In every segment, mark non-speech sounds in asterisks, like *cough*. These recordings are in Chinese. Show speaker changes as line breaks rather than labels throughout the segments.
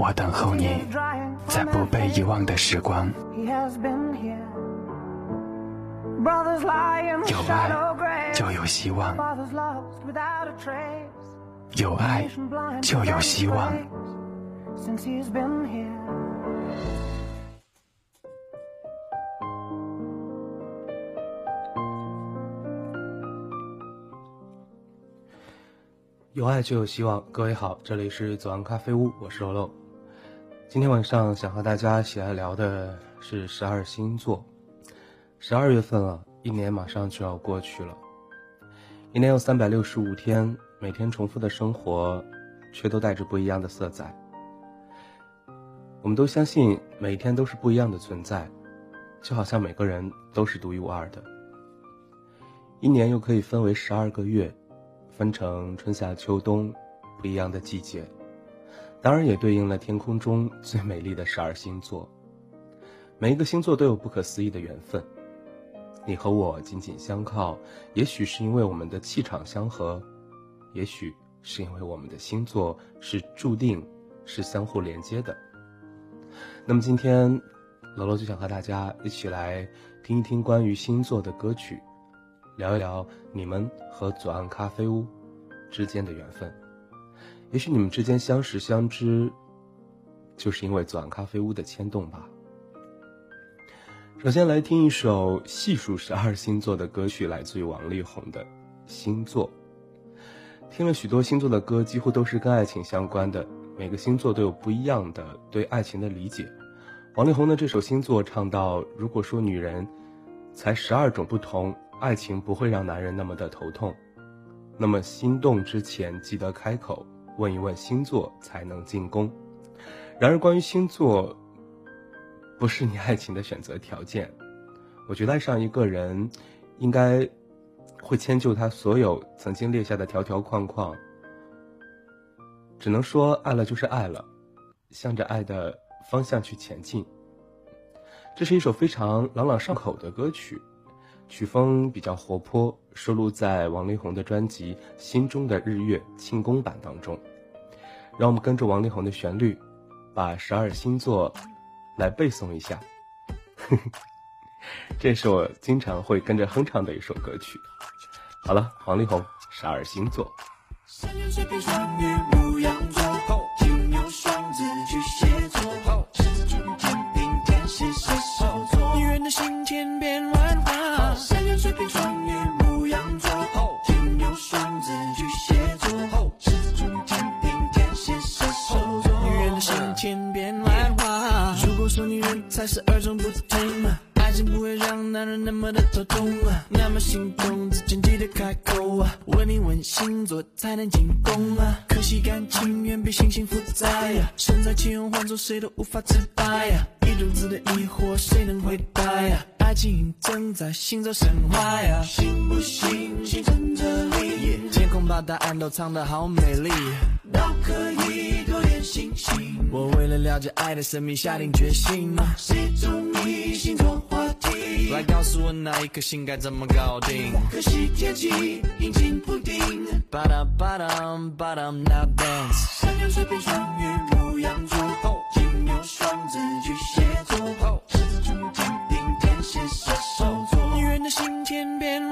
我等候你，在不被遗忘的时光。有爱就有希望，有爱就有希望。
有爱就有希望。各位好，这里是左岸咖啡屋，我是肉肉。今天晚上想和大家一起来聊的是十二星座。十二月份了，一年马上就要过去了。一年有三百六十五天，每天重复的生活，却都带着不一样的色彩。我们都相信每天都是不一样的存在，就好像每个人都是独一无二的。一年又可以分为十二个月。分成春夏秋冬，不一样的季节，当然也对应了天空中最美丽的十二星座。每一个星座都有不可思议的缘分，你和我紧紧相靠，也许是因为我们的气场相合，也许是因为我们的星座是注定是相互连接的。那么今天，楼楼就想和大家一起来听一听关于星座的歌曲。聊一聊你们和左岸咖啡屋之间的缘分，也许你们之间相识相知，就是因为左岸咖啡屋的牵动吧。首先来听一首细数十二星座的歌曲，来自于王力宏的《星座》。听了许多星座的歌，几乎都是跟爱情相关的，每个星座都有不一样的对爱情的理解。王力宏的这首《星座》唱到：“如果说女人才十二种不同。”爱情不会让男人那么的头痛，那么心动之前记得开口问一问星座才能进攻。然而，关于星座，不是你爱情的选择条件。我觉得爱上一个人，应该会迁就他所有曾经列下的条条框框。只能说爱了就是爱了，向着爱的方向去前进。这是一首非常朗朗上口的歌曲。曲风比较活泼，收录在王力宏的专辑《心中的日月》庆功版当中。让我们跟着王力宏的旋律，把十二星座来背诵一下。*laughs* 这是我经常会跟着哼唱的一首歌曲。好了，王力宏，十二星座。天边乱花。
如果说女人才是二种不同啊！爱情不会让男人那么的头痛啊！那么心动之前记得开口啊！问你问星座才能进攻啊！可惜感情远比星星复杂呀！身在其中换做谁都无法自拔呀！一肚子的疑惑谁能回答呀？爱情正在行走神话呀！信不信星辰这里？天空把答案都藏得好美丽，都可以多点星星。我为了了解爱的神秘，下定决心。谁中意星座话题？来告诉我哪一颗星该怎么搞定？可惜天气阴晴不定。巴达巴达巴达，Now dance。山羊、水瓶、双鱼、牧羊座、金牛、双子、巨蟹座、狮子、处女、天平、天蝎、射手座。女人的心千变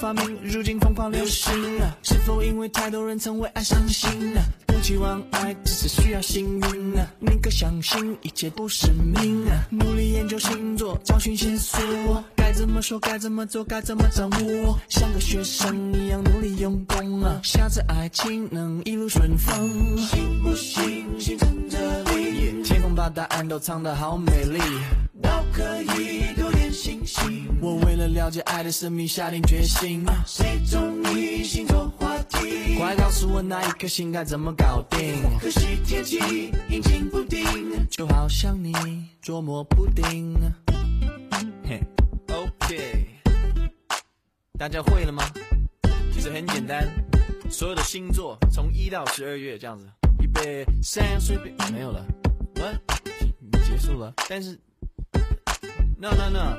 发明如今疯狂流行啊！是否因为太多人曾为爱伤心啊？不期望爱，只是需要幸运啊！宁可相信一切不是命啊！努力研究星座，找寻线索，该怎么说，该怎么做，该怎么掌握？像个学生一样努力用功啊！下次爱情能一路顺风，行不行？心存着你？天空把答案都藏得好美丽。都可以多点星星。我为了。
了解爱的神秘，下定决心。谁中意星座话题？快告诉我那一颗星该怎么搞定？可惜天气阴晴不定，就好像你捉摸不定。嘿，OK，大家会了吗？其实很简单，所有的星座从一到十二月这样子，预备，山羊水瓶没有了，what？结束了，但是。No no no，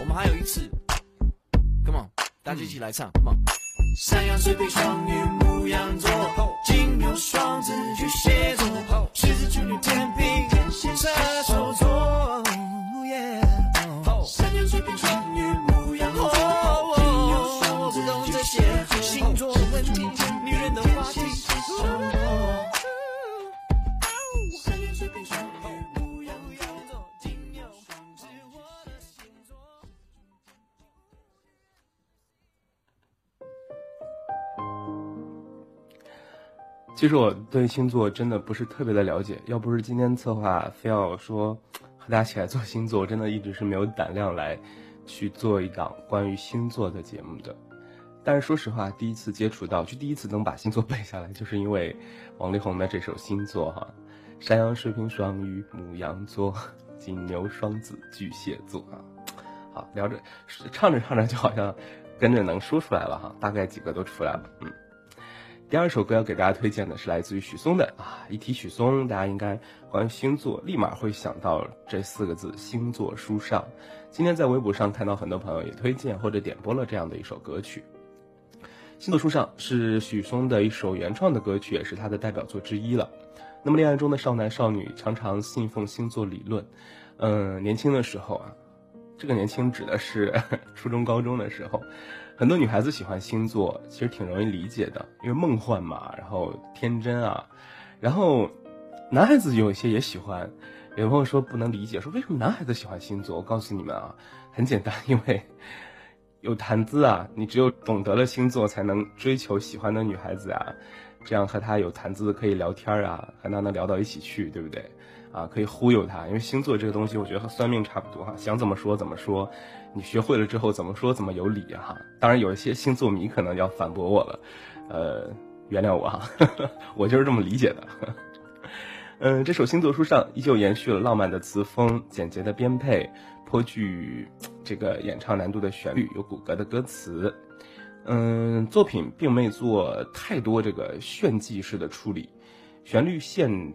我们还有一次，Come on，大家一起来唱，Come on。山羊、水瓶、双鱼、
其实我对星座真的不是特别的了解，要不是今天策划非要说 *tsk* 和大家一起来做星座，我真的一直是没有胆量来去做一档关于星座的节目的。但是说实话，第一次接触到，就第一次能把星座背下来，就是因为王力宏的这首星座哈，*laughs* 山羊、水瓶、双鱼、母羊座、金牛、双子、巨蟹座啊。好，聊着唱着唱着就好像跟着能说出来了哈，大概几个都出来了，嗯。第二首歌要给大家推荐的是来自于许嵩的啊，一提许嵩，大家应该关于星座立马会想到这四个字“星座书上”。今天在微博上看到很多朋友也推荐或者点播了这样的一首歌曲，《星座书上》是许嵩的一首原创的歌曲，也是他的代表作之一了。那么恋爱中的少男少女常常信奉星座理论，嗯，年轻的时候啊，这个年轻指的是 *laughs* 初中高中的时候。很多女孩子喜欢星座，其实挺容易理解的，因为梦幻嘛，然后天真啊。然后，男孩子有一些也喜欢。有朋友说不能理解，说为什么男孩子喜欢星座？我告诉你们啊，很简单，*laughs* 因为有谈资啊。你只有懂得了星座，才能追求喜欢的女孩子啊，这样和她有谈资可以聊天啊，和她能聊到一起去，对不对？啊，可以忽悠他，因为星座这个东西，我觉得和算命差不多哈，想怎么说怎么说，你学会了之后怎么说怎么有理哈。当然有一些星座迷可能要反驳我了，呃，原谅我哈，*laughs* 我就是这么理解的。嗯，这首星座书上依旧延续了浪漫的词风、简洁的编配、颇具这个演唱难度的旋律、有骨骼的歌词。嗯，作品并没做太多这个炫技式的处理，旋律线。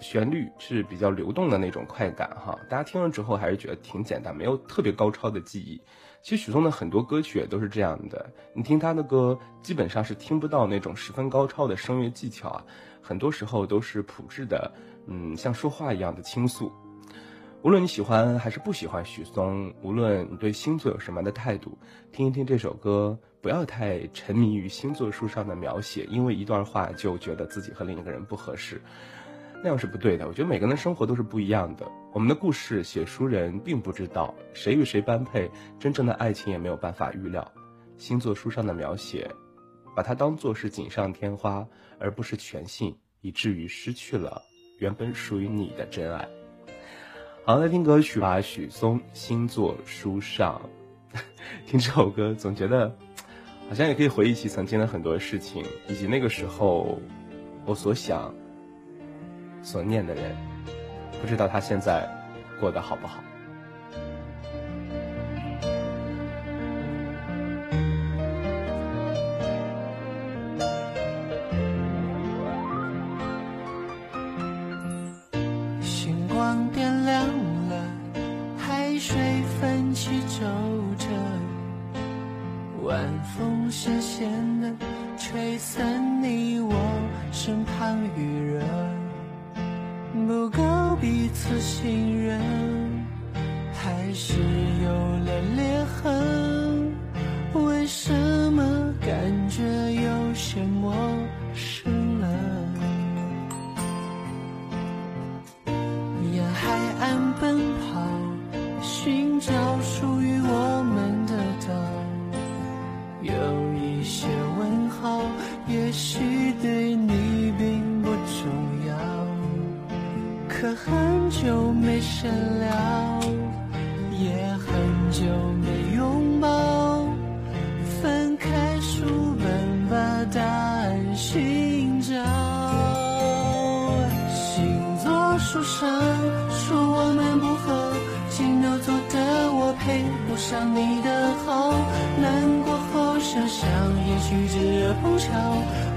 旋律是比较流动的那种快感哈，大家听了之后还是觉得挺简单，没有特别高超的技艺。其实许嵩的很多歌曲也都是这样的，你听他的歌基本上是听不到那种十分高超的声乐技巧啊，很多时候都是朴质的，嗯，像说话一样的倾诉。无论你喜欢还是不喜欢许嵩，无论你对星座有什么的态度，听一听这首歌，不要太沉迷于星座书上的描写，因为一段话就觉得自己和另一个人不合适。那样是不对的。我觉得每个人的生活都是不一样的。我们的故事写书人并不知道谁与谁般配，真正的爱情也没有办法预料。星座书上的描写，把它当做是锦上添花，而不是全信，以至于失去了原本属于你的真爱。好，来听歌曲吧，许嵩《星座书上》。*laughs* 听这首歌，总觉得好像也可以回忆起曾经的很多事情，以及那个时候我所想。所念的人，不知道他现在过得好不好。
星光点亮了，海水泛起皱褶，晚风咸咸的吹散你我身旁余热。不够彼此信任，还是有了裂痕？深了也很久没拥抱翻开书本把答案寻找。星座书上说我们不合金牛座的我配不上你的好。难过后想想也许只碰巧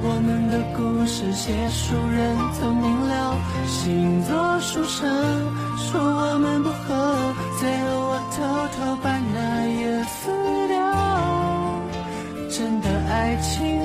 我们的故事写书人都明了星座书上说我们不合，最后我偷偷把那页撕掉。真的爱情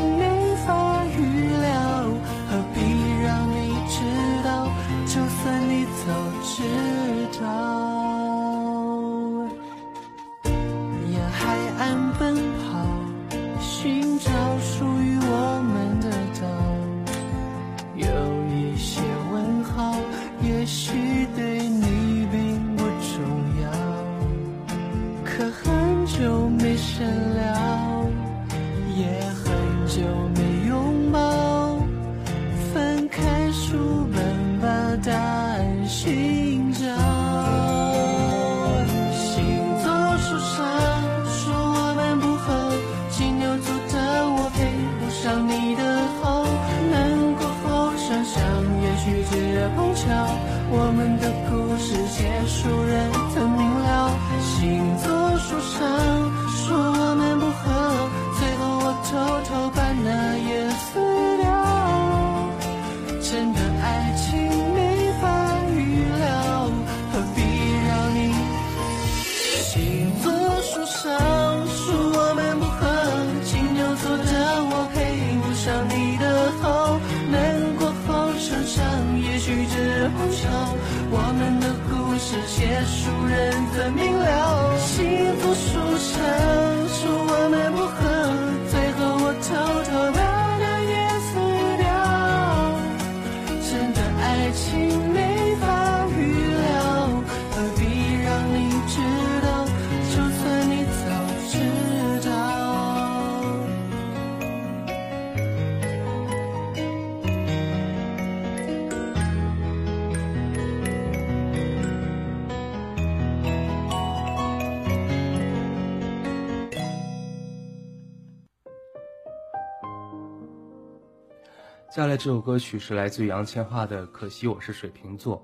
接下来这首歌曲是来自于杨千嬅的《可惜我是水瓶座》。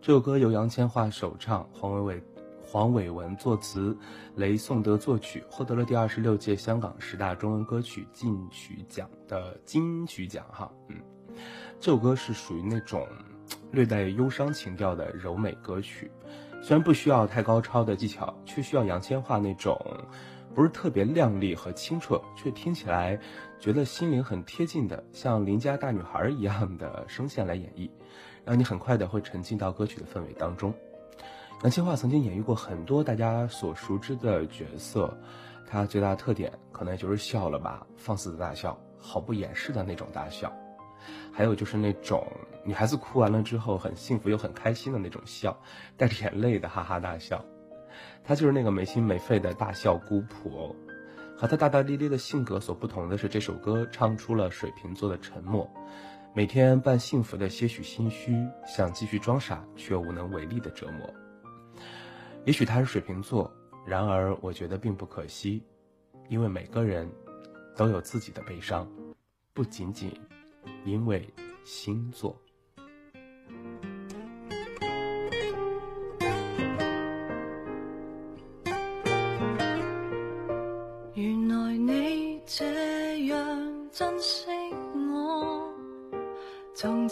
这首歌由杨千嬅首唱，黄伟伟、黄伟文作词，雷颂德作曲，获得了第二十六届香港十大中文歌曲金曲奖的金曲奖。哈，嗯，这首歌是属于那种略带忧伤情调的柔美歌曲，虽然不需要太高超的技巧，却需要杨千嬅那种不是特别亮丽和清澈，却听起来觉得心灵很贴近的，像邻家大女孩一样的声线来演绎，让你很快的会沉浸到歌曲的氛围当中。杨千嬅曾经演绎过很多大家所熟知的角色，她最大的特点可能就是笑了吧，放肆的大笑，毫不掩饰的那种大笑，还有就是那种女孩子哭完了之后很幸福又很开心的那种笑，带着眼泪的哈哈大笑。她就是那个没心没肺的大笑姑婆。和她大大咧咧的性格所不同的是，这首歌唱出了水瓶座的沉默，每天伴幸福的些许心虚，想继续装傻却无能为力的折磨。也许他是水瓶座，然而我觉得并不可惜，因为每个人都有自己的悲伤，不仅仅因为星座。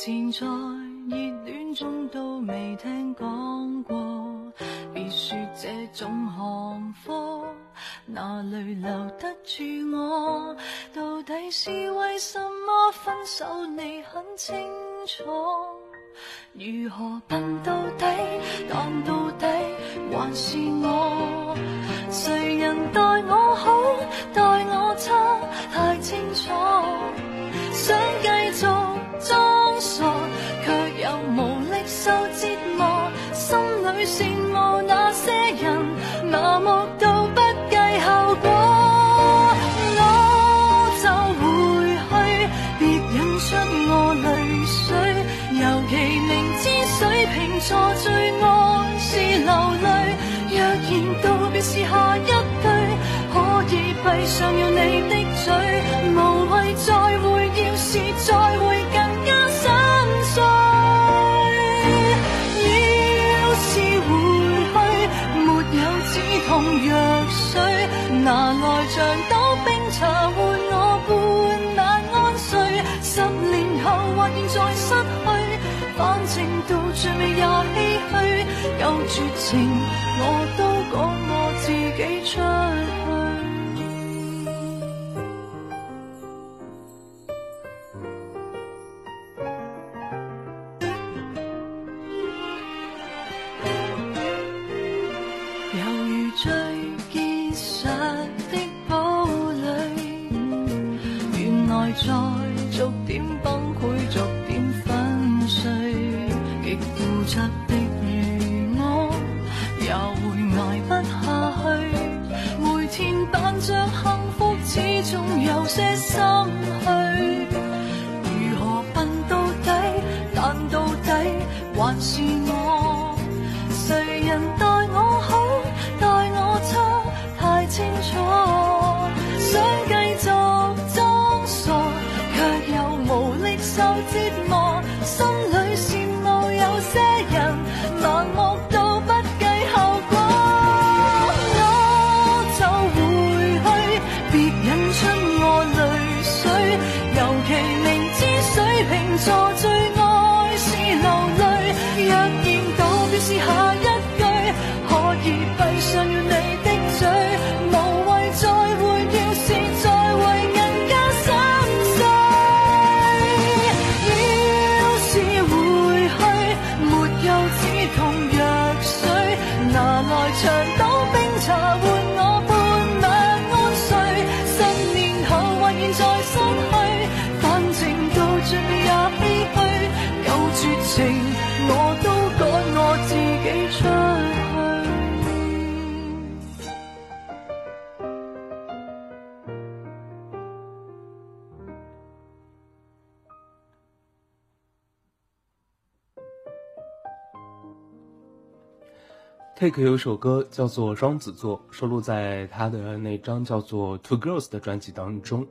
前在热恋中都未听讲过。别说这种行货，哪里留得住我？到底是为什么分手？你很清楚。如何笨到底？但到底还是我。谁人待我好，待我差，太清楚。想繼續，受折磨。心里羡慕那些人，麻木到不计后果。我就回去，别引出我泪水。尤其明知水瓶座最爱是流泪。若然道别是下一句，可以闭上了你的嘴，无谓再会，要是再会像斗冰茶换我半晚安睡。十年后或现在失去，反正到最尾也唏嘘。够绝情，我都讲我自己出。
Take 有一首歌叫做《双子座》，收录在他的那张叫做《Two Girls》的专辑当中。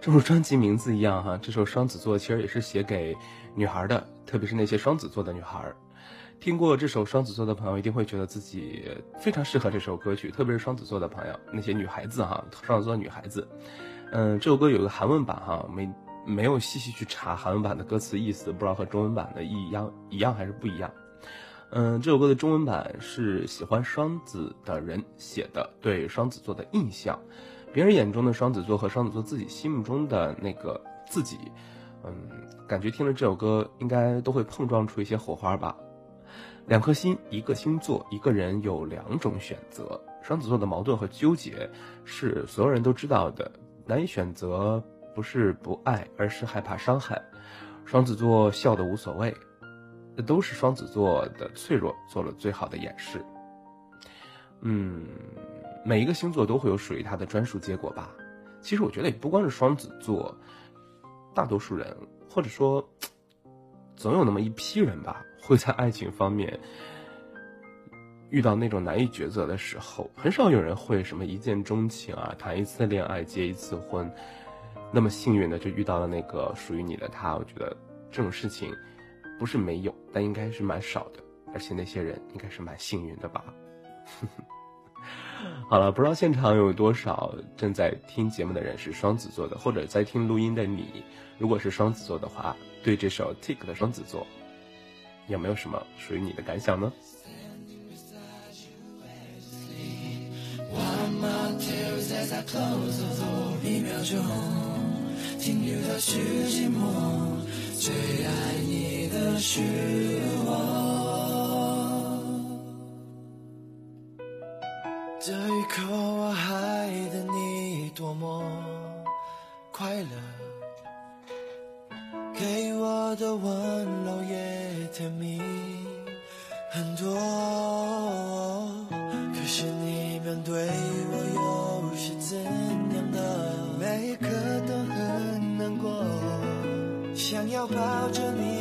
正如专辑名字一样，哈，这首《双子座》其实也是写给女孩的，特别是那些双子座的女孩。听过这首《双子座》的朋友，一定会觉得自己非常适合这首歌曲，特别是双子座的朋友，那些女孩子哈，双子座的女孩子。嗯，这首歌有个韩文版哈，没没有细细去查韩文版的歌词意思，不知道和中文版的一样一样还是不一样。嗯，这首歌的中文版是喜欢双子的人写的，对双子座的印象，别人眼中的双子座和双子座自己心目中的那个自己，嗯，感觉听了这首歌应该都会碰撞出一些火花吧。两颗心，一个星座，一个人有两种选择。双子座的矛盾和纠结是所有人都知道的，难以选择不是不爱，而是害怕伤害。双子座笑得无所谓。这都是双子座的脆弱做了最好的掩饰。嗯，每一个星座都会有属于它的专属结果吧。其实我觉得也不光是双子座，大多数人或者说总有那么一批人吧，会在爱情方面遇到那种难以抉择的时候。很少有人会什么一见钟情啊，谈一次恋爱结一次婚，那么幸运的就遇到了那个属于你的他。我觉得这种事情。不是没有，但应该是蛮少的，而且那些人应该是蛮幸运的吧。*laughs* 好了，不知道现场有多少正在听节目的人是双子座的，或者在听录音的你，如果是双子座的话，对这首 Tick 的双子座有没有什么属于你的感想呢？
最爱你的是我，这一刻我爱的你多么快乐，给我的温柔也甜蜜很多。可是你面对我又是怎样的？每一刻都很难过。想要抱着你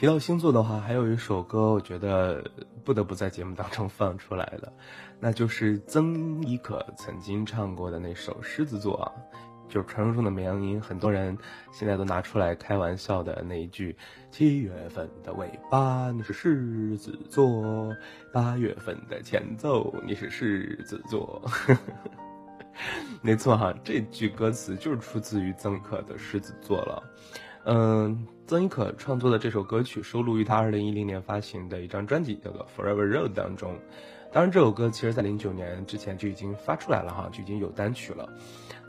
提到星座的话，还有一首歌，我觉得不得不在节目当中放出来的，那就是曾轶可曾经唱过的那首《狮子座》啊，就是传说中的绵羊音，很多人现在都拿出来开玩笑的那一句：“七月份的尾巴你是狮子座，八月份的前奏你是狮子座。*laughs* ”没错哈，这句歌词就是出自于曾轶可的《狮子座》了。嗯，曾轶可创作的这首歌曲收录于他二零一零年发行的一张专辑，叫做《Forever Road》当中。当然，这首歌其实在零九年之前就已经发出来了哈，就已经有单曲了。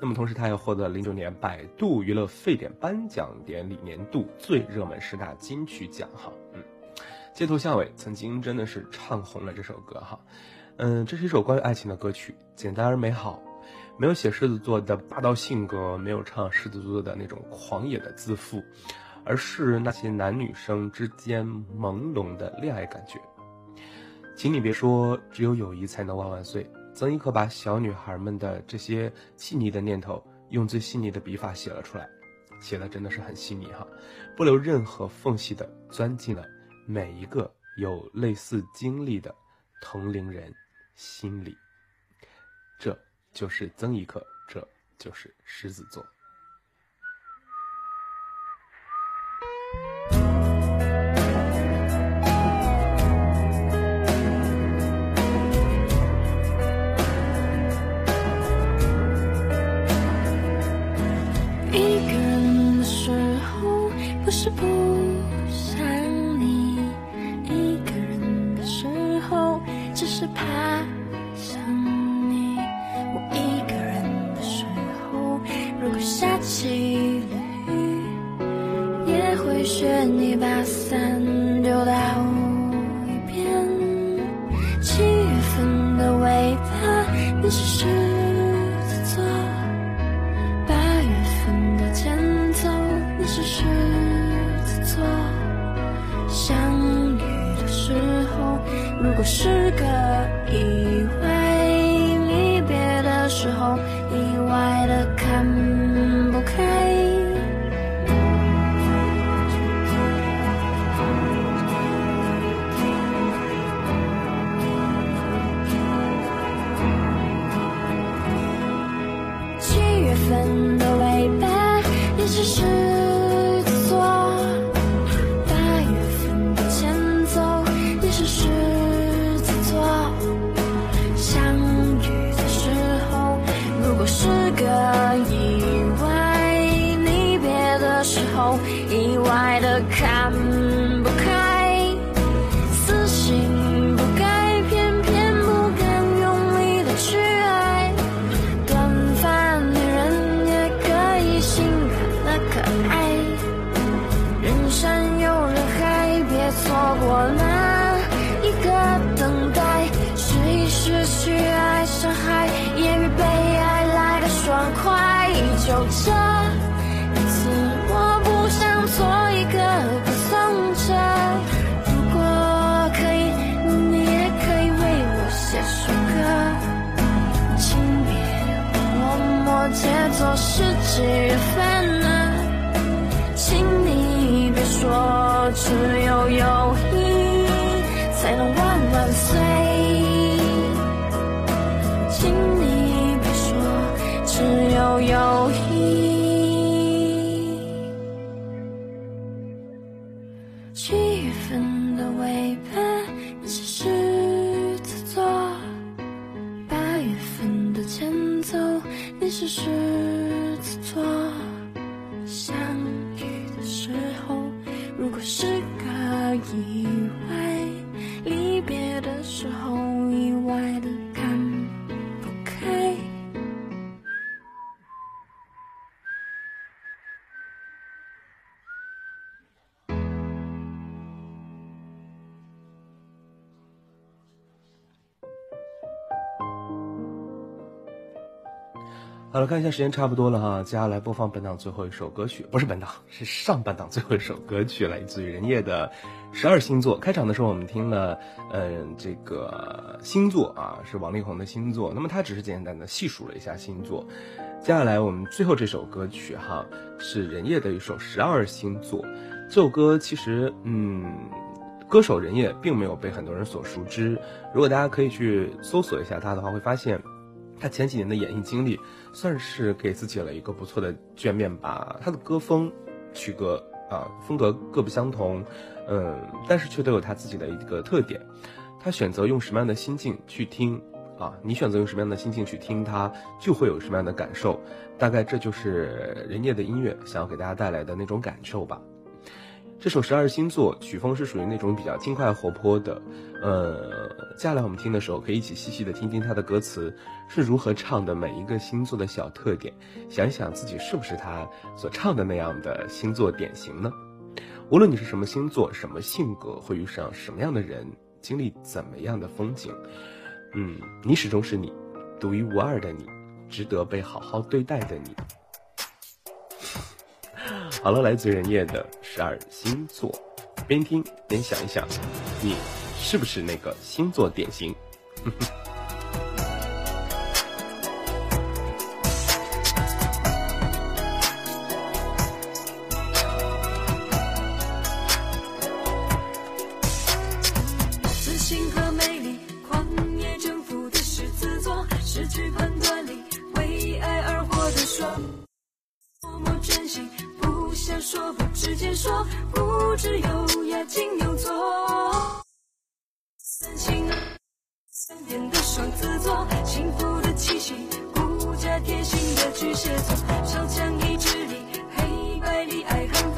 那么同时，他也获得零九年百度娱乐沸点颁奖典礼年度最热门十大金曲奖哈。嗯，街头巷尾曾经真的是唱红了这首歌哈。嗯，这是一首关于爱情的歌曲，简单而美好。没有写狮子座的霸道性格，没有唱狮子座的那种狂野的自负，而是那些男女生之间朦胧的恋爱感觉。请你别说只有友谊才能万万岁。曾轶可把小女孩们的这些细腻的念头，用最细腻的笔法写了出来，写的真的是很细腻哈，不留任何缝隙的钻进了每一个有类似经历的同龄人心里。这。就是曾轶可，这就是狮子座。
怕想你我一个人的时候如果下起了雨也会学你把伞丢到一边七月份的尾巴你是狮子座八月份的前奏你是狮子座相遇的时候如果是个
好了，看一下时间差不多了哈，接下来播放本档最后一首歌曲，不是本档，*laughs* 是上半档最后一首歌曲，来自于人夜的十二星座。开场的时候我们听了，嗯，这个星座啊，是王力宏的星座，那么他只是简单的细数了一下星座。接下来我们最后这首歌曲哈，是人夜的一首十二星座。这首歌其实，嗯，歌手人也并没有被很多人所熟知。如果大家可以去搜索一下他的话，会发现他前几年的演艺经历算是给自己了一个不错的卷面吧。他的歌风、曲歌啊，风格各不相同，嗯，但是却都有他自己的一个特点。他选择用什么样的心境去听？啊，你选择用什么样的心境去听他，就会有什么样的感受。大概这就是人家的音乐想要给大家带来的那种感受吧。这首十二星座曲风是属于那种比较轻快活泼的。呃，接下来我们听的时候，可以一起细细的听听它的歌词是如何唱的，每一个星座的小特点，想一想自己是不是他所唱的那样的星座典型呢？无论你是什么星座、什么性格，会遇上什么样的人，经历怎么样的风景。嗯，你始终是你，独一无二的你，值得被好好对待的你。好了，来自人夜的十二星座，边听边想一想，你是不是那个星座典型？
下说，不直接说，固执优雅金牛座。三星三点
的双子座，幸福的气息，顾家贴心的
巨蟹座，超强意志力，黑白里爱恨。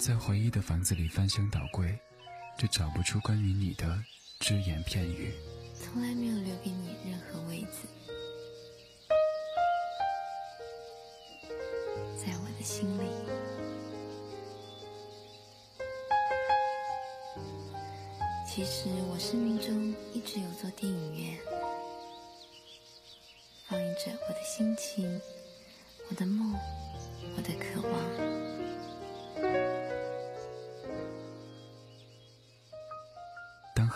在回忆的房子里翻箱倒柜，却找不出关于你的只言片语。
从来没有留给你任何位子，在我的心里。其实我生命中一直有座电影院，放映着我的心情、我的梦、我的渴望。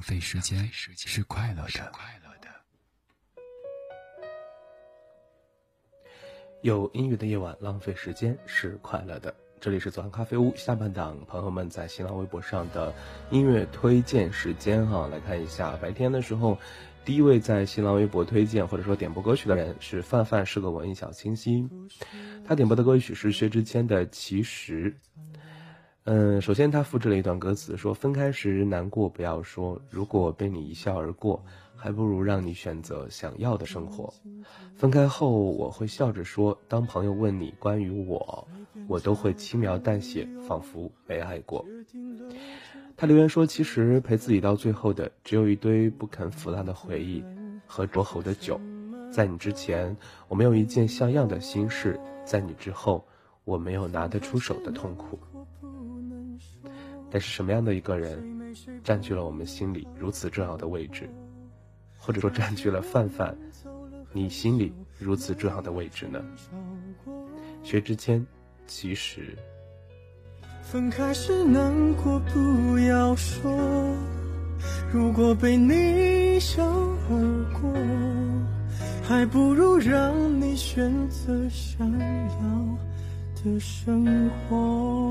浪费时间是快乐的。
有音乐的夜晚，浪费时间是快乐的。这里是左岸咖啡屋下半档，朋友们在新浪微博上的音乐推荐时间哈，来看一下。白天的时候，第一位在新浪微博推荐或者说点播歌曲的人是范范，是个文艺小清新。他点播的歌曲是薛之谦的《其实》。嗯，首先他复制了一段歌词，说分开时难过不要说，如果被你一笑而过，还不如让你选择想要的生活。分开后我会笑着说，当朋友问你关于我，我都会轻描淡写，仿佛没爱过。他留言说，其实陪自己到最后的，只有一堆不肯腐烂的回忆和灼喉的酒。在你之前，我没有一件像样的心事；在你之后，我没有拿得出手的痛苦。但是什么样的一个人，占据了我们心里如此重要的位置，或者说占据了范范你心里如此重要的位置呢？薛之谦，其实
分开时难过不要说，如果被你笑而过，还不如让你选择想要的生活。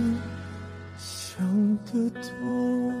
的多。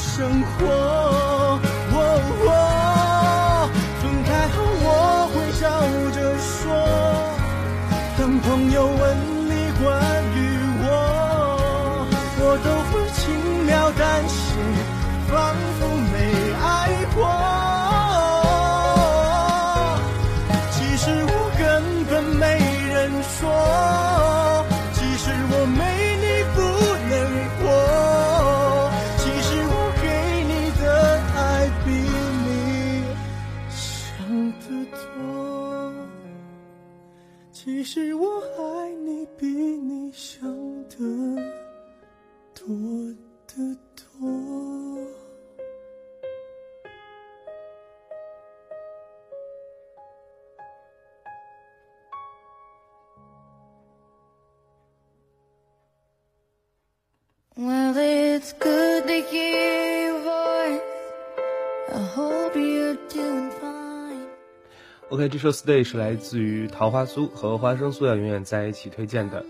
生活，
Well, it's good to hear your voice. I hope you're doing fine.
OK，这首《Stay》是来自于桃花酥和花生酥要永远在一起推荐的。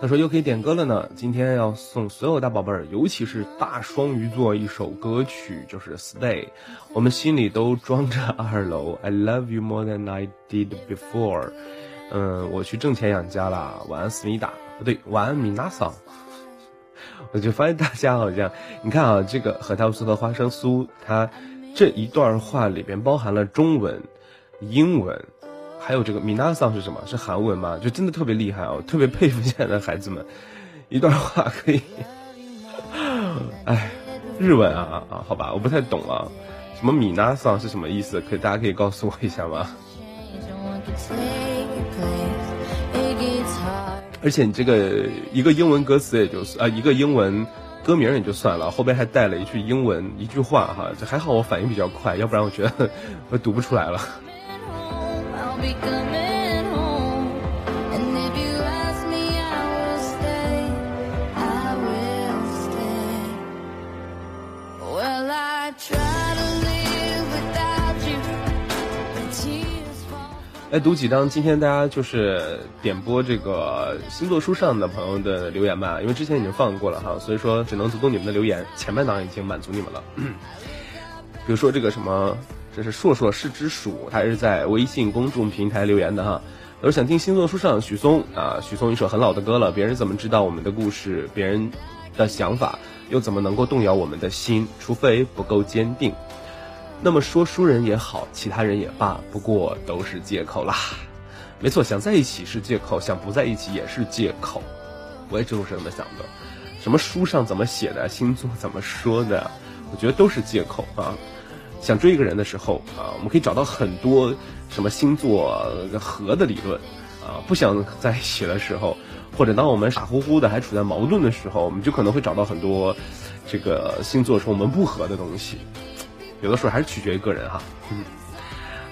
他说又可以点歌了呢，今天要送所有大宝贝儿，尤其是大双鱼座一首歌曲，就是《Stay》，我们心里都装着二楼。I love you more than I did before。嗯，我去挣钱养家啦。晚安，思密达，不对，晚安，米娜桑。我就发现大家好像，你看啊，这个核桃酥和花生酥，它这一段话里边包含了中文、英文，还有这个米娜桑是什么？是韩文吗？就真的特别厉害哦，特别佩服现在的孩子们，一段话可以，哎，日文啊啊，好吧，我不太懂啊，什么米娜桑是什么意思？可以大家可以告诉我一下吗？*laughs* 而且你这个一个英文歌词也就是啊、一个英文歌名也就算了，后边还带了一句英文一句话哈，这还好我反应比较快，要不然我觉得 *laughs* 我读不出来了。来读几张今天大家就是点播这个星座书上的朋友的留言吧，因为之前已经放过了哈，所以说只能读读你们的留言，前半档已经满足你们了。*clears throat* 比如说这个什么，这是硕硕是只鼠，他是在微信公众平台留言的哈。他说想听星座书上许嵩啊，许嵩一首很老的歌了，别人怎么知道我们的故事，别人的想法又怎么能够动摇我们的心？除非不够坚定。那么说书人也好，其他人也罢，不过都是借口啦。没错，想在一起是借口，想不在一起也是借口。我也就是这么想的。什么书上怎么写的，星座怎么说的，我觉得都是借口啊。想追一个人的时候啊，我们可以找到很多什么星座合的理论啊。不想在一起的时候，或者当我们傻乎乎的还处在矛盾的时候，我们就可能会找到很多这个星座说我们不合的东西。有的时候还是取决于个人哈。嗯，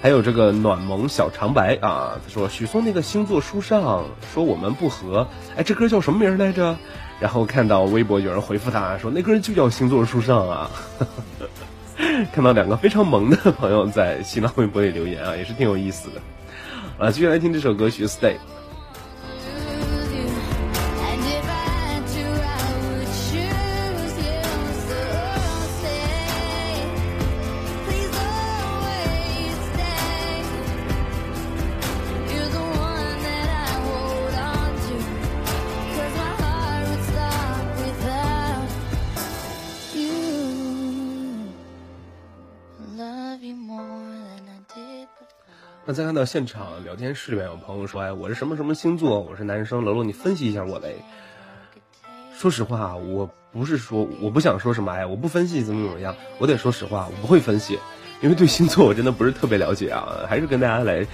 还有这个暖萌小长白啊，他说许嵩那个星座书上说我们不合，哎，这歌叫什么名来着？然后看到微博有人回复他说那歌就叫星座书上啊。*laughs* 看到两个非常萌的朋友在新浪微博里留言啊，也是挺有意思的。啊，继续来听这首歌曲《Stay》。再看到现场聊天室里面有朋友说，哎，我是什么什么星座，我是男生，楼楼你分析一下我呗。说实话，我不是说我不想说什么，哎，我不分析怎么怎么样，我得说实话，我不会分析，因为对星座我真的不是特别了解啊，还是跟大家来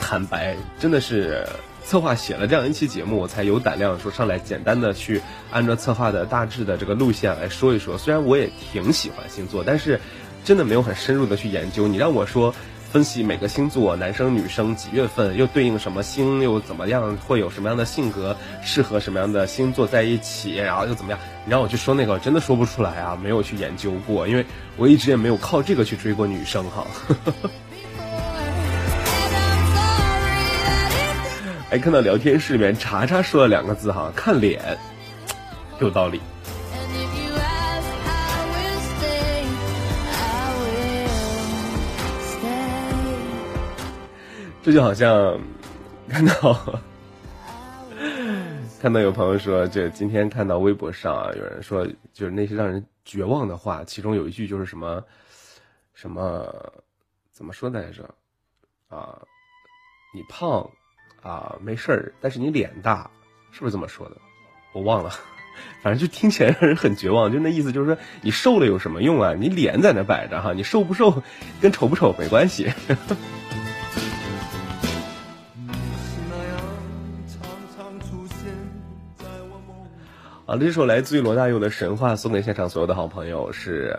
坦白，真的是策划写了这样一期节目，我才有胆量说上来简单的去按照策划的大致的这个路线来说一说。虽然我也挺喜欢星座，但是真的没有很深入的去研究。你让我说。分析每个星座，男生女生几月份又对应什么星，又怎么样，会有什么样的性格，适合什么样的星座在一起，然后又怎么样？你让我去说那个，我真的说不出来啊，没有去研究过，因为我一直也没有靠这个去追过女生哈。还 *laughs* 看到聊天室里面查查说了两个字哈，看脸，有道理。这就好像看到 *laughs* 看到有朋友说，这今天看到微博上啊，有人说就是那些让人绝望的话，其中有一句就是什么什么怎么说来着啊？你胖啊没事儿，但是你脸大，是不是这么说的？我忘了。*laughs* 反正就听起来让人很绝望，就那意思就是说你瘦了有什么用啊？你脸在那摆着哈，你瘦不瘦跟丑不丑没关系。好，这首来自于罗大佑的《神话》送给现场所有的好朋友是，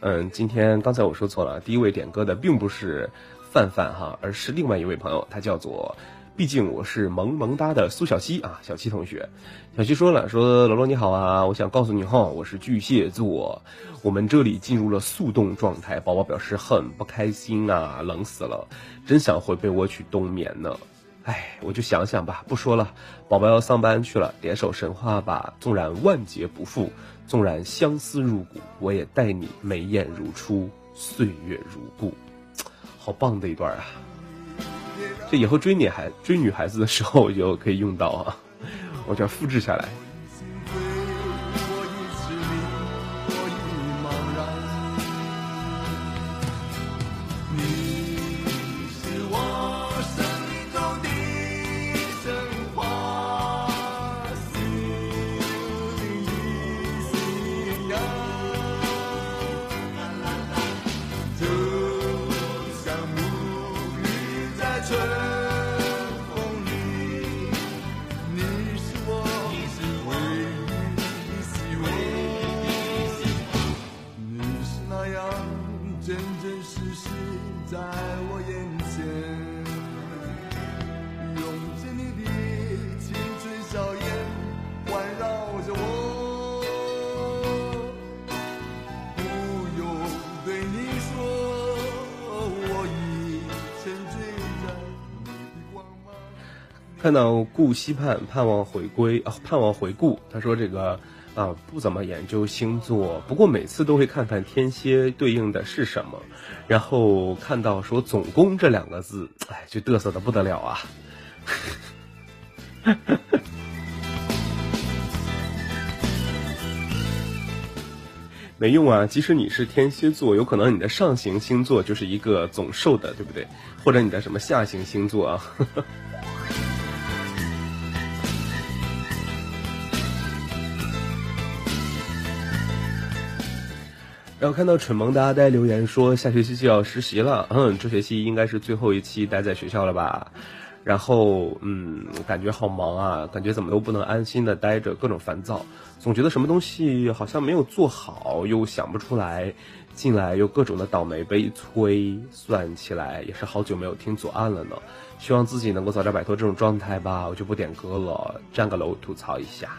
嗯，今天刚才我说错了，第一位点歌的并不是范范哈，而是另外一位朋友，他叫做，毕竟我是萌萌哒的苏小七啊，小七同学，小七说了，说罗罗你好啊，我想告诉你哈，我是巨蟹座，我们这里进入了速冻状态，宝宝表示很不开心啊，冷死了，真想回被窝去冬眠呢。哎，我就想想吧，不说了。宝宝要上班去了，点首神话吧。纵然万劫不复，纵然相思入骨，我也待你眉眼如初，岁月如故。*tsk* 好棒的一段啊！这以后追女孩追女孩子的时候我就可以用到啊，我就要复制下来。看到顾希盼盼望回归啊，盼望回顾。他说这个啊不怎么研究星座，不过每次都会看看天蝎对应的是什么，然后看到说总攻这两个字，哎，就嘚瑟的不得了啊。*laughs* 没用啊，即使你是天蝎座，有可能你的上行星座就是一个总寿的，对不对？或者你的什么下行星座啊？然后看到蠢萌的阿呆留言说，下学期就要实习了，嗯，这学期应该是最后一期待在学校了吧？然后，嗯，感觉好忙啊，感觉怎么都不能安心的待着，各种烦躁，总觉得什么东西好像没有做好，又想不出来，进来又各种的倒霉悲催，算起来也是好久没有听左岸了呢。希望自己能够早点摆脱这种状态吧，我就不点歌了，占个楼吐槽一下。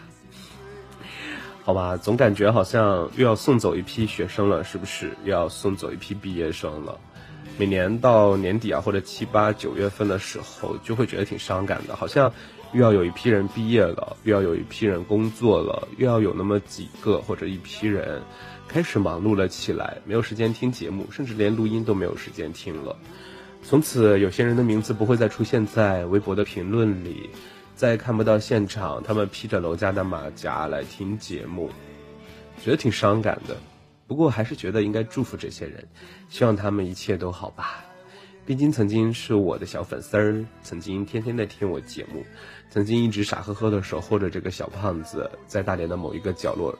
好吧，总感觉好像又要送走一批学生了，是不是？又要送走一批毕业生了。每年到年底啊，或者七八九月份的时候，就会觉得挺伤感的，好像又要有一批人毕业了，又要有一批人工作了，又要有那么几个或者一批人开始忙碌了起来，没有时间听节目，甚至连录音都没有时间听了。从此，有些人的名字不会再出现在微博的评论里。再看不到现场，他们披着楼家的马甲来听节目，觉得挺伤感的。不过还是觉得应该祝福这些人，希望他们一切都好吧。毕竟曾经是我的小粉丝儿，曾经天天在听我节目，曾经一直傻呵呵的守候着这个小胖子，在大连的某一个角落，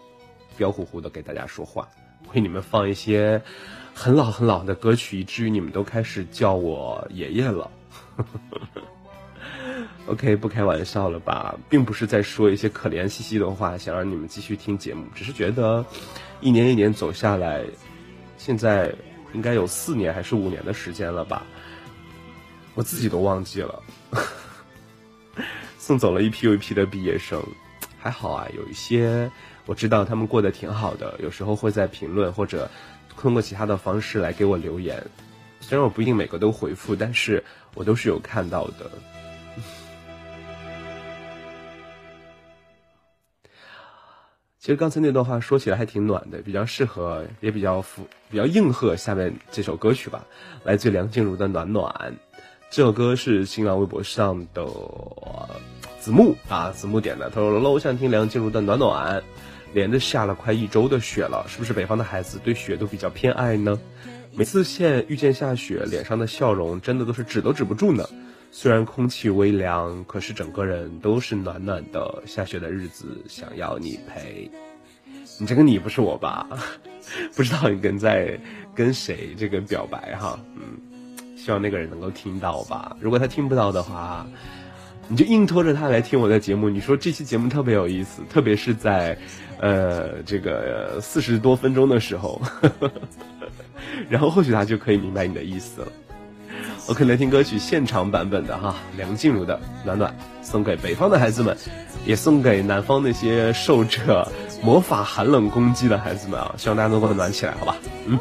彪呼呼的给大家说话，为你们放一些很老很老的歌曲，以至于你们都开始叫我爷爷了。OK，不开玩笑了吧，并不是在说一些可怜兮兮的话，想让你们继续听节目，只是觉得，一年一年走下来，现在应该有四年还是五年的时间了吧，我自己都忘记了。*laughs* 送走了一批又一批的毕业生，还好啊，有一些我知道他们过得挺好的，有时候会在评论或者通过其他的方式来给我留言，虽然我不一定每个都回复，但是我都是有看到的。其实刚才那段话说起来还挺暖的，比较适合，也比较符，比较应和下面这首歌曲吧，来自梁静茹的《暖暖》。这首歌是新浪微博上的子木啊，子木点的。他说：“楼楼，我想听梁静茹的《暖暖》，连着下了快一周的雪了，是不是北方的孩子对雪都比较偏爱呢？每次见遇见下雪，脸上的笑容真的都是止都止不住呢。虽然空气微凉，可是整个人都是暖暖的。下雪的日子，想要你陪。你这个你不是我吧？*laughs* 不知道你跟在跟谁这个表白哈？嗯，希望那个人能够听到吧。如果他听不到的话，你就硬拖着他来听我的节目。你说这期节目特别有意思，特别是在，呃，这个四十多分钟的时候，*laughs* 然后或许他就可以明白你的意思了。OK，来听歌曲现场版本的哈，梁静茹的《暖暖》，送给北方的孩子们，也送给南方那些受着魔法寒冷攻击的孩子们啊！希望大家都过得暖起来，好吧？嗯。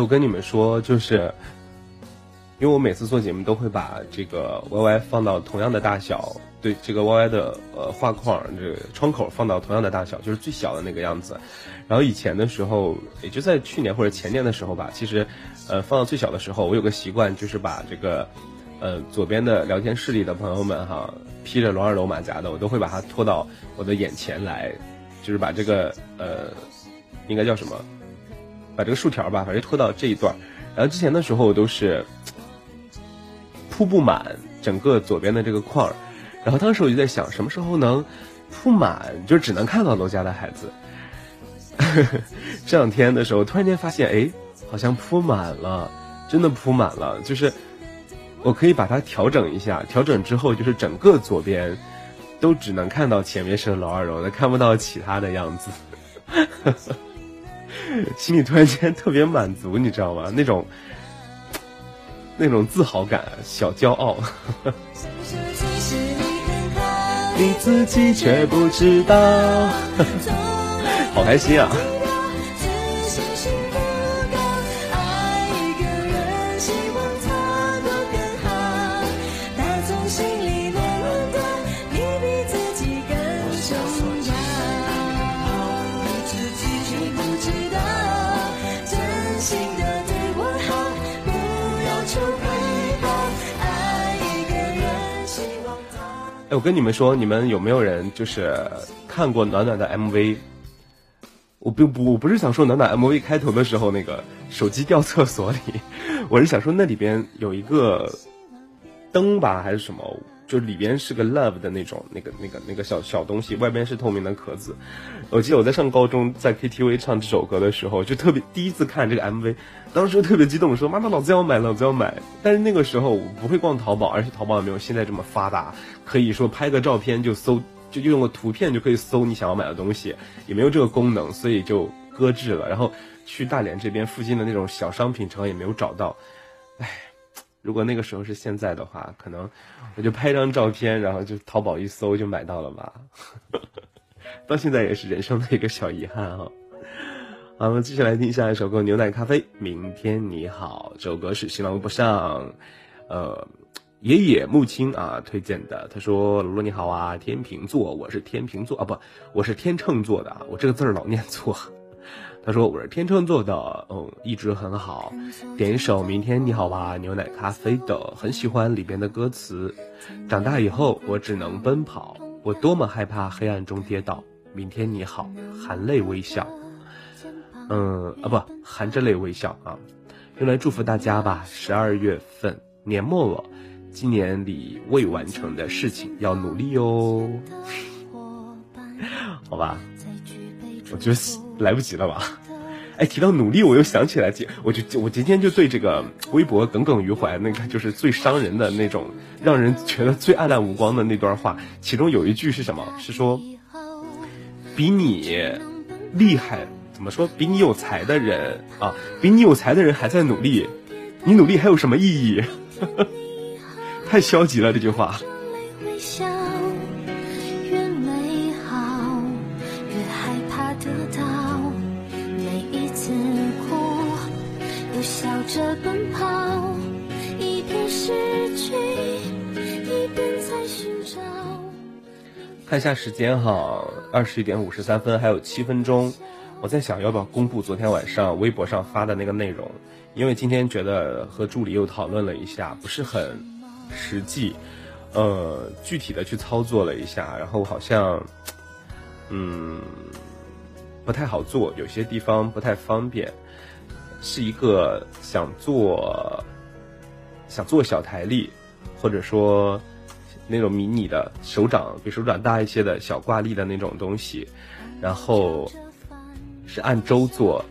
我跟你们说，就是因为我每次做节目都会把这个 Y Y 放到同样的大小，对这个 Y Y 的呃画框这个窗口放到同样的大小，就是最小的那个样子。然后以前的时候，也就在去年或者前年的时候吧，其实呃放到最小的时候，我有个习惯，就是把这个呃左边的聊天室里的朋友们哈，披着龙二龙马甲的，我都会把它拖到我的眼前来，就是把这个呃应该叫什么？把这个竖条吧，反正拖到这一段然后之前的时候都是铺不满整个左边的这个框然后当时我就在想，什么时候能铺满，就只能看到楼家的孩子。*laughs* 这两天的时候，突然间发现，哎，好像铺满了，真的铺满了。就是我可以把它调整一下，调整之后，就是整个左边都只能看到前面是楼二楼的，看不到其他的样子。*laughs* *laughs* 心里突然间特别满足，你知道吗？那种那种自豪感，小骄傲。你自己却不知道，*laughs* 好开心啊！我跟你们说，你们有没有人就是看过暖暖的 MV？我并不，我不是想说暖暖 MV 开头的时候那个手机掉厕所里，我是想说那里边有一个灯吧，还是什么？就里边是个 love 的那种，那个那个那个小小东西，外边是透明的壳子。我记得我在上高中，在 KTV 唱这首歌的时候，就特别第一次看这个 MV，当时特别激动，说妈妈，老子要买，老子要买。但是那个时候我不会逛淘宝，而且淘宝也没有现在这么发达，可以说拍个照片就搜，就用个图片就可以搜你想要买的东西，也没有这个功能，所以就搁置了。然后去大连这边附近的那种小商品城也没有找到，唉。如果那个时候是现在的话，可能我就拍张照片，然后就淘宝一搜就买到了吧。*laughs* 到现在也是人生的一个小遗憾啊。好，我们继续来听下一首歌《牛奶咖啡》。明天你好，这首歌是新浪微博上，呃，爷爷木青啊推荐的。他说：“罗罗你好啊，天秤座，我是天秤座啊，不，我是天秤座的啊，我这个字儿老念错。”他说我是天秤座的，嗯，一直很好。点一首《明天你好吧》牛奶咖啡的，很喜欢里边的歌词。长大以后我只能奔跑，我多么害怕黑暗中跌倒。明天你好，含泪微笑。嗯啊不，含着泪微笑啊，用来祝福大家吧。十二月份年末了，今年里未完成的事情要努力哟。*laughs* 好吧，我觉得。来不及了吧？哎，提到努力，我又想起来，我就我今天就对这个微博耿耿于怀，那个就是最伤人的那种，让人觉得最黯淡无光的那段话。其中有一句是什么？是说，比你厉害，怎么说？比你有才的人啊，比你有才的人还在努力，你努力还有什么意义？*laughs* 太消极了，这句话。看一下时间哈，二十一点五十三分，还有七分钟。我在想要不要公布昨天晚上微博上发的那个内容，因为今天觉得和助理又讨论了一下，不是很实际，呃，具体的去操作了一下，然后好像，嗯，不太好做，有些地方不太方便，是一个想做想做小台历，或者说那种迷你的手掌比手掌大一些的小挂历的那种东西，然后是按周做，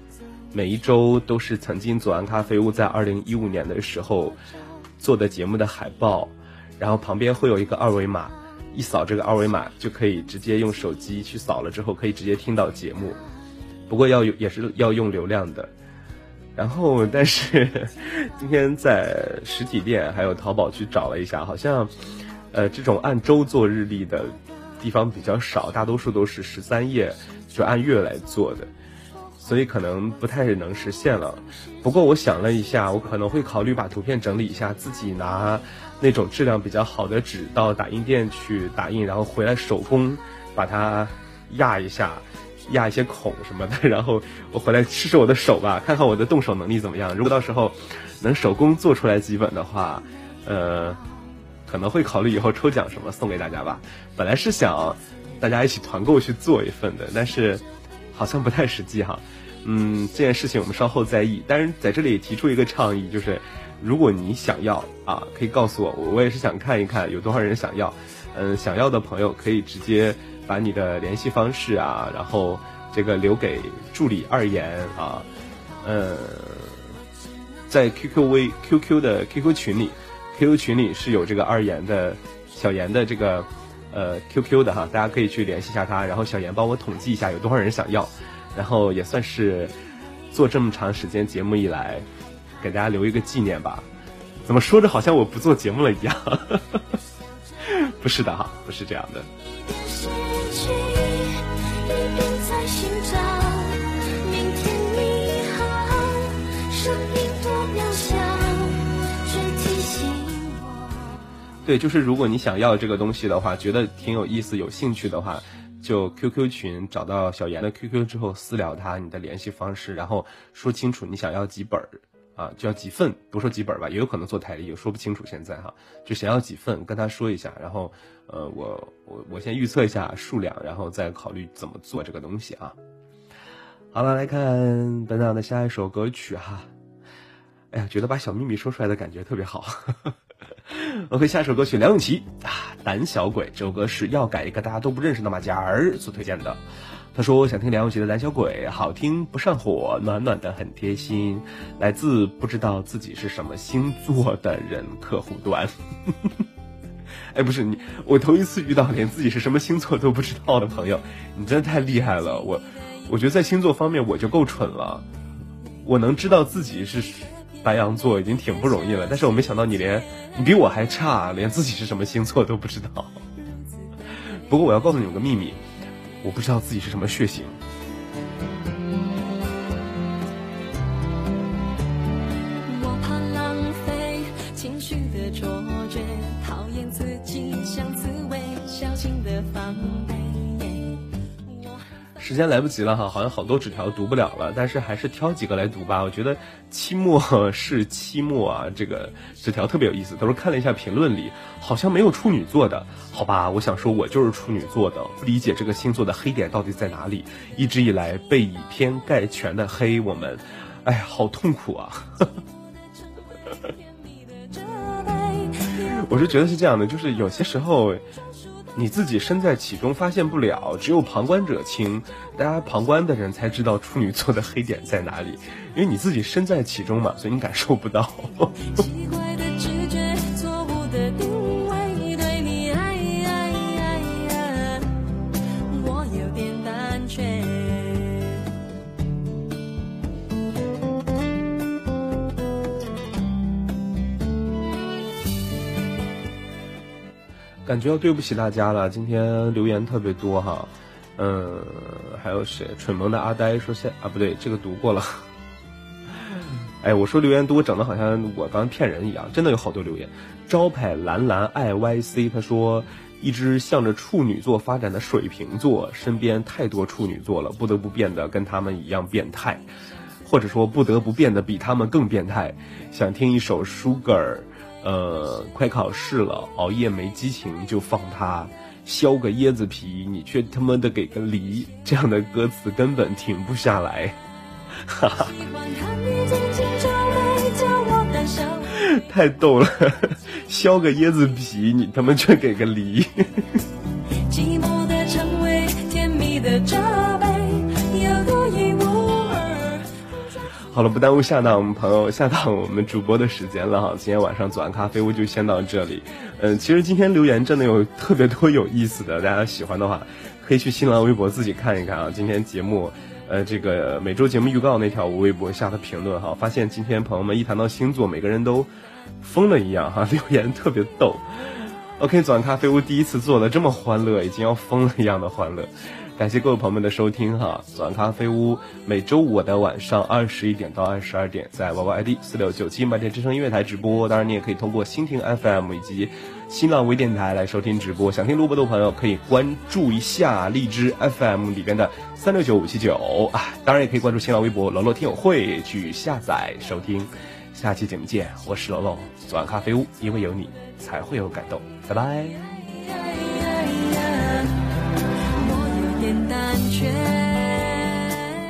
每一周都是曾经左岸咖啡屋在二零一五年的时候做的节目的海报，然后旁边会有一个二维码。一扫这个二维码就可以直接用手机去扫了之后可以直接听到节目，不过要有也是要用流量的。然后但是 *laughs* 今天在实体店还有淘宝去找了一下，好像呃这种按周做日历的地方比较少，大多数都是十三页就按月来做的，所以可能不太能实现了。不过我想了一下，我可能会考虑把图片整理一下，自己拿。那种质量比较好的纸到打印店去打印，然后回来手工把它压一下，压一些孔什么的，*laughs* 然后我回来试试我的手吧，看看我的动手能力怎么样。如果到时候能手工做出来几本的话，呃，可能会考虑以后抽奖什么送给大家吧。本来是想大家一起团购去做一份的，但是好像不太实际哈。嗯，这件事情我们稍后再议。但是在这里提出一个倡议，就是。如果你想要啊，可以告诉我，我也是想看一看有多少人想要。嗯，想要的朋友可以直接把你的联系方式啊，然后这个留给助理二言啊，嗯，在 QQ 微 QQ 的 QQ 群里，QQ 群里是有这个二言的小严的这个呃 QQ 的哈，大家可以去联系一下他，然后小严帮我统计一下有多少人想要，然后也算是做这么长时间节目以来。给大家留一个纪念吧，怎么说着好像我不做节目了一样？*laughs* 不是的哈，不是这样的。对，就是如果你想要这个东西的话，觉得挺有意思、有兴趣的话，就 QQ 群找到小严的 QQ 之后私聊他你的联系方式，然后说清楚你想要几本儿。啊，就要几份，不说几本吧，也有可能做台历，也说不清楚。现在哈，就想要几份，跟他说一下，然后，呃，我我我先预测一下数量，然后再考虑怎么做这个东西啊。好了，来看本档的下一首歌曲哈。哎呀，觉得把小秘密说出来的感觉特别好。呵呵 *laughs* OK，下一首歌曲梁咏琪啊，《胆小鬼》这首歌是要改一个大家都不认识的马甲儿所推荐的。他说：“想听梁咏琪的《胆小鬼》，好听不上火，暖暖的很贴心，来自不知道自己是什么星座的人客户端。*laughs* 哎，不是你，我头一次遇到连自己是什么星座都不知道的朋友，你真的太厉害了。我，我觉得在星座方面我就够蠢了，我能知道自己是白羊座已经挺不容易了，但是我没想到你连你比我还差，连自己是什么星座都不知道。不过我要告诉你们个秘密。”我不知道自己是什么血型。时间来不及了哈，好像好多纸条读不了了，但是还是挑几个来读吧。我觉得期末是期末啊，这个纸条特别有意思。都是看了一下评论里，好像没有处女座的，好吧？*laughs* 我想说，我就是处女座的，不理解这个星座的黑点到底在哪里。一直以来被以偏概全的黑我们，哎呀，好痛苦啊！*laughs* 我是觉得是这样的，就是有些时候。你自己身在其中发现不了，只有旁观者清，大家旁观的人才知道处女座的黑点在哪里，因为你自己身在其中嘛，所以你感受不到。*laughs* 感觉要对不起大家了，今天留言特别多哈，嗯，还有谁？蠢萌的阿呆说现啊不对，这个读过了。*laughs* 哎，我说留言多，整的好像我刚骗人一样，真的有好多留言。招牌蓝蓝爱 YC 他说，一只向着处女座发展的水瓶座，身边太多处女座了，不得不变得跟他们一样变态，或者说不得不变得比他们更变态。想听一首 Sugar。呃，快考试了，熬夜没激情就放它。削个椰子皮，你却他妈的给个梨，这样的歌词根本停不下来。哈哈，太逗了，*laughs* 削个椰子皮，你他妈却给个梨。*laughs* 寂寞的成为甜蜜好了，不耽误下档朋友下档我们主播的时间了哈。今天晚上左岸咖啡屋就先到这里。嗯，其实今天留言真的有特别多有意思的，大家喜欢的话可以去新浪微博自己看一看啊。今天节目，呃，这个每周节目预告那条微博下的评论哈，发现今天朋友们一谈到星座，每个人都疯了一样哈，*laughs* 留言特别逗。OK，左岸咖啡屋第一次做的这么欢乐，已经要疯了一样的欢乐。感谢各位朋友们的收听哈，左岸咖啡屋每周五的晚上二十一点到二十二点，在 Y Y I D 四六九七麦田之声音乐台直播。当然，你也可以通过蜻蜓 FM 以及新浪微电台来收听直播。想听录播的朋友可以关注一下荔枝 FM 里边的三六九五七九啊，当然也可以关注新浪微博楼楼听友会去下载收听。下期节目见，我是楼楼，左岸咖啡屋，因为有你才会有感动，拜拜。
胆怯。